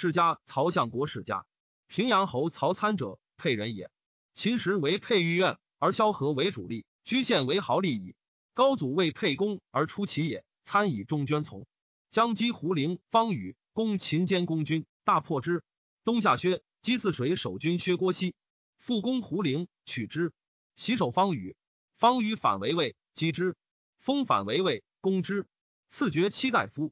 世家曹相国世家。平阳侯曹参者，沛人也。秦时为沛御苑，而萧何为主力，居县为豪利矣。高祖为沛公而出其也，参以中捐从。将击胡陵、方宇，攻秦监公军，大破之。东下薛，击泗水守军薛郭西，复攻胡陵，取之。袭守方宇，方宇反为魏，击之。封反为魏，攻之。赐爵七大夫。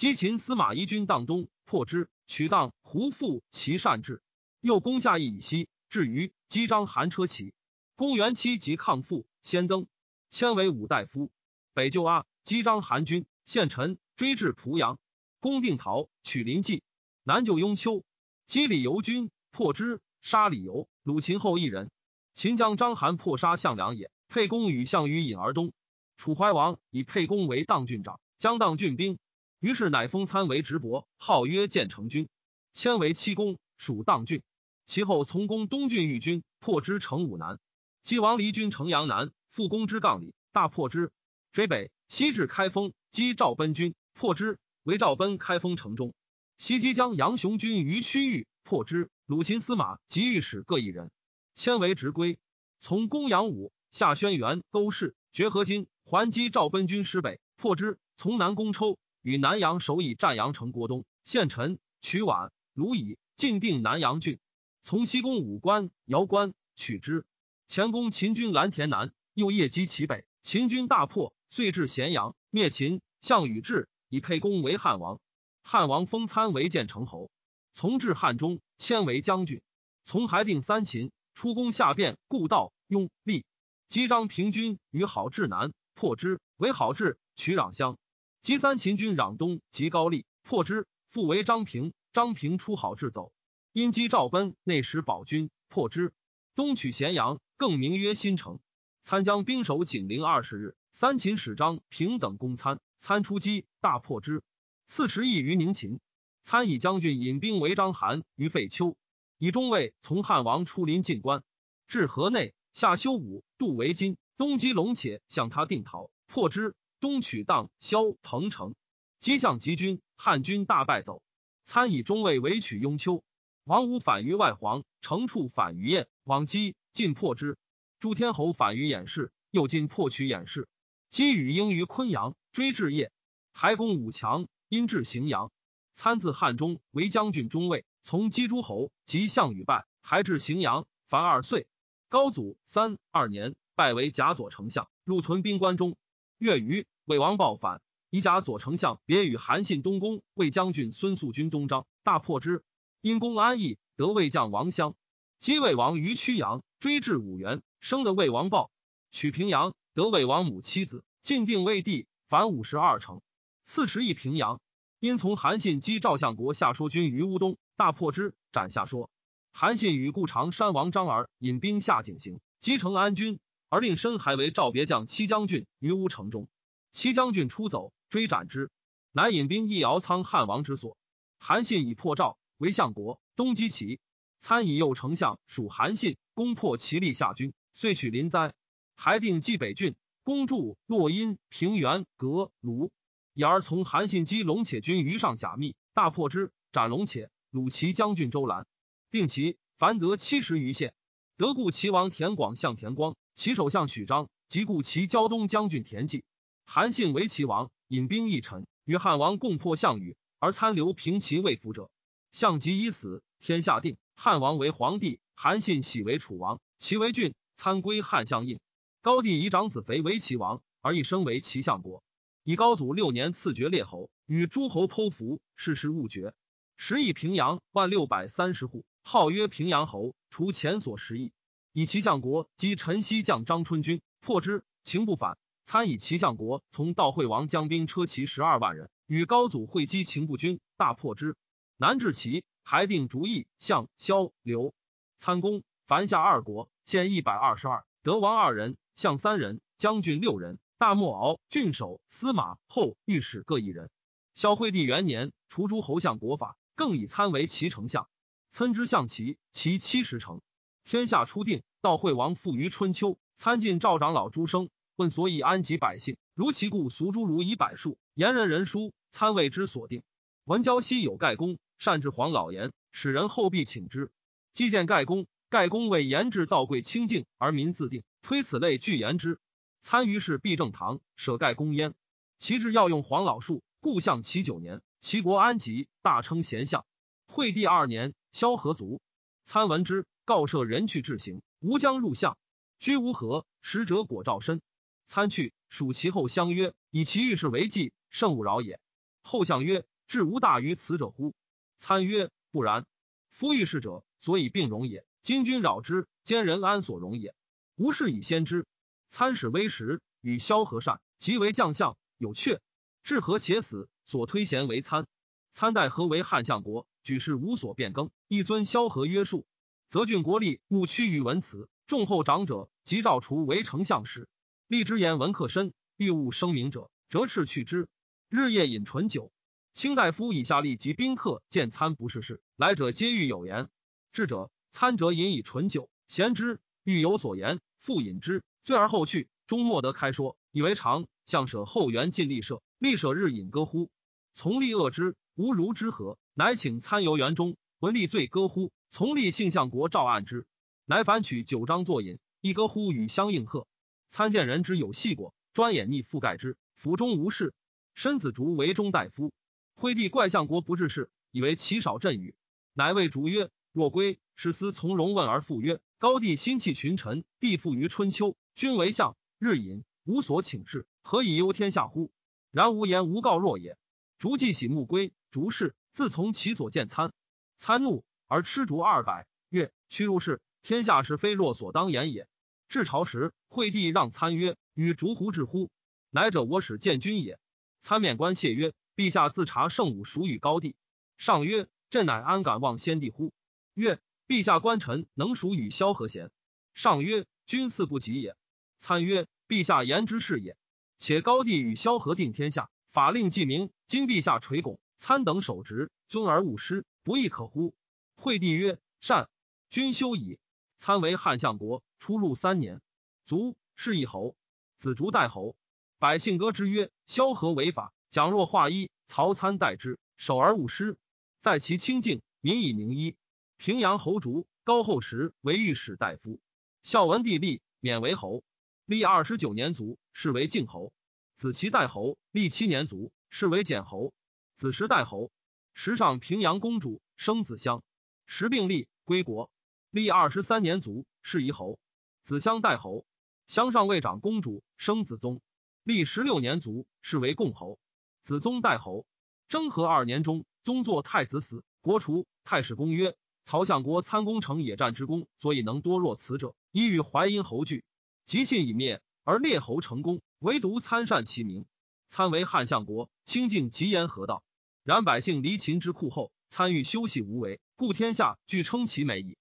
击秦司马懿军荡东，破之，取荡胡父其善治。又攻下邑以西，至于击张韩车骑。公元七即抗父，先登，迁为武大夫。北救阿，击张韩军，献陈。追至濮阳，攻定陶，取临济，南救雍丘，击李由军，破之，杀李由，虏秦后一人。秦将章邯破杀项梁也。沛公与项羽引而东。楚怀王以沛公为荡郡长，将荡郡兵。于是乃封参为直伯，号曰建成君，迁为七公，属荡郡。其后从攻东郡御军，破之城武南。击王离军城阳南，复攻之杠里，大破之，追北西至开封，击赵奔军。破之，为赵奔开封城中。袭击将杨雄军于区域，破之。鲁秦司马及御史各一人，迁为直归。从公阳武下轩辕勾氏，绝河津，还击赵奔军师北，破之。从南攻抽，与南阳守以占阳城国东，县陈取宛、鲁以，进定南阳郡。从西攻武关、瑶关，取之。前攻秦军蓝田南，又夜击其北，秦军大破，遂至咸阳，灭秦。项羽至。以沛公为汉王，汉王封参为建成侯，从至汉中，迁为将军。从还定三秦，出攻下汴，故道、雍、利，击张平军于郝志南，破之，为郝志，取壤乡。击三秦军壤东，及高丽，破之，复为张平。张平出郝志走，因击赵奔，内使保军，破之，东取咸阳，更名曰新城。参将兵守景陵二十日，三秦使张平等攻参。参出击，大破之。刺史役于宁秦。参以将军引兵围章邯于废丘，以中尉从汉王出临晋关，至河内，下修武，渡为金，东击龙且，向他定陶，破之。东取荡、萧、彭城，击向吉军，汉军大败走。参以中尉围取雍丘，王武反于外黄，程处反于燕，往击，尽破之。诸天侯反于偃氏，又进破取偃氏。击羽鹰于昆阳。追至邺，还攻武强，因至荥阳。参自汉中为将军中尉，从击诸侯及项羽败，还至荥阳，凡二岁。高祖三二年，拜为甲左丞相，入屯兵关中。月余，魏王暴反，以甲左丞相别与韩信东宫，魏将军孙素军东张，大破之。因公安邑，得魏将王襄。击魏王于曲阳，追至五原，生的魏王豹，取平阳，得魏王母妻子，进定魏帝。凡五十二城，四十邑平阳。因从韩信击赵相国下说军于乌东，大破之，斩下说。韩信与故长山王张耳引兵下井陉，击成安军，而令申还为赵别将七将军于乌城中。七将军出走，追斩之，乃引兵诣敖仓汉王之所。韩信以破赵，为相国，东击齐。参以右丞相属韩信，攻破齐立下军，遂取临灾，还定冀北郡。攻筑洛阴、平原、阁鲁，以而从韩信击龙且军于上甲密，大破之，斩龙且。鲁齐将军周兰，并其凡得七十余县。得故齐王田广相田光，其首相许章，及故齐胶东将军田忌。韩信为齐王，引兵一臣，与汉王共破项羽，而参留平齐未服者。项籍已死，天下定，汉王为皇帝，韩信喜为楚王，齐为郡，参归汉相印。高帝以长子肥为齐王，而一生为齐相国。以高祖六年赐爵列侯，与诸侯剖符，世事勿绝。十亿平阳万六百三十户，号曰平阳侯。除前所十亿，以齐相国击陈豨将张春军，破之，秦不反。参以齐相国从道惠王将兵车骑十二万人，与高祖会击秦不军，大破之。南至齐，还定逐邑，向萧刘参公，凡下二国，县一百二十二，德王二人。相三人，将军六人，大莫敖郡守、司马后御史各一人。孝惠帝元年，除诸侯相国法，更以参为齐丞相。参之相齐，其七十城。天下初定，道惠王复于春秋，参进赵长老诸生，问所以安及百姓，如其故俗诸儒以百数，言人人书，参谓之所定。文交西有盖公，善治黄老言，使人后必请之。既见盖公，盖公为言治道贵清净，而民自定，推此类具言之。参于是必正堂，舍盖公焉。其志要用黄老术，故向其九年，齐国安吉，大称贤相。惠帝二年，萧何卒。参闻之，告赦人去至行，吾将入相。居无何，使者果照身。参去，属其后相曰：“以其遇事为计，甚勿扰也。”后相曰：“至无大于此者乎？”参曰：“不然。夫遇事者，所以并容也。今君扰之，奸人安所容也？吾事以先知。”参使微时，与萧何善，即为将相，有阙。至何且死，所推贤为参。参代何为汉相国，举事无所变更，一尊萧何约束。则郡国力勿屈于文辞。众后长者，即召除为丞相时，立之言文客深，欲务声名者，折斥去之。日夜饮醇酒。卿大夫以下吏及宾客见参不是事，来者皆欲有言。智者参者饮以醇酒，咸之，欲有所言，复饮之，醉而后去。终莫得开说，以为常。相舍后援尽力舍，立舍日饮歌乎？从立恶之，无如之何？乃请参游园中，闻立醉歌乎？从立性相国赵案之。乃反取九章作饮，一歌呼与相应和。参见人之有细果，专眼逆覆盖之。府中无事，申子竹为中大夫。惠帝怪相国不治事，以为其少振语，乃谓竹曰：“若归，使思从容问而复曰：高帝心气群臣，帝复于春秋，君为相，日饮，无所请示，何以忧天下乎？然无言无告若也。”竹既喜穆归，竹氏自从其所见参，参怒而吃竹二百，曰：“屈入室。”天下是非若所当言也。至朝时，惠帝让参曰：“与竹胡至乎？乃者我使见君也。”参免官谢曰：“陛下自察圣武孰与高帝？”上曰：“朕乃安敢忘先帝乎？”曰：“陛下官臣能孰与萧何贤？”上曰：“君似不及也。”参曰：“陛下言之是也。且高帝与萧何定天下，法令既明，今陛下垂拱，参等守职，尊而勿失，不亦可乎？”惠帝曰：“善，君休矣。”参为汉相国，出入三年，卒，是一侯。子竹代侯，百姓歌之曰：“萧何为法，蒋若化一，曹参代之，守而勿失，在其清净，民以宁一。”平阳侯竹，高后时为御史大夫。孝文帝立，免为侯，历二十九年卒，是为靖侯。子齐代侯，历七年卒，是为简侯。子时代侯，时上平阳公主生子襄，时病立，归国。历二十三年卒，是夷侯。子襄代侯，襄上未长公主，生子宗。历十六年卒，是为共侯。子宗代侯，征和二年中，宗作太子死，国除。太史公曰：曹相国参公城野战之功，所以能多若此者，依与淮阴侯惧，即信已灭，而列侯成功，唯独参善其名。参为汉相国，清净极言河道。然百姓离秦之库后，参与休息无为，故天下俱称其美矣。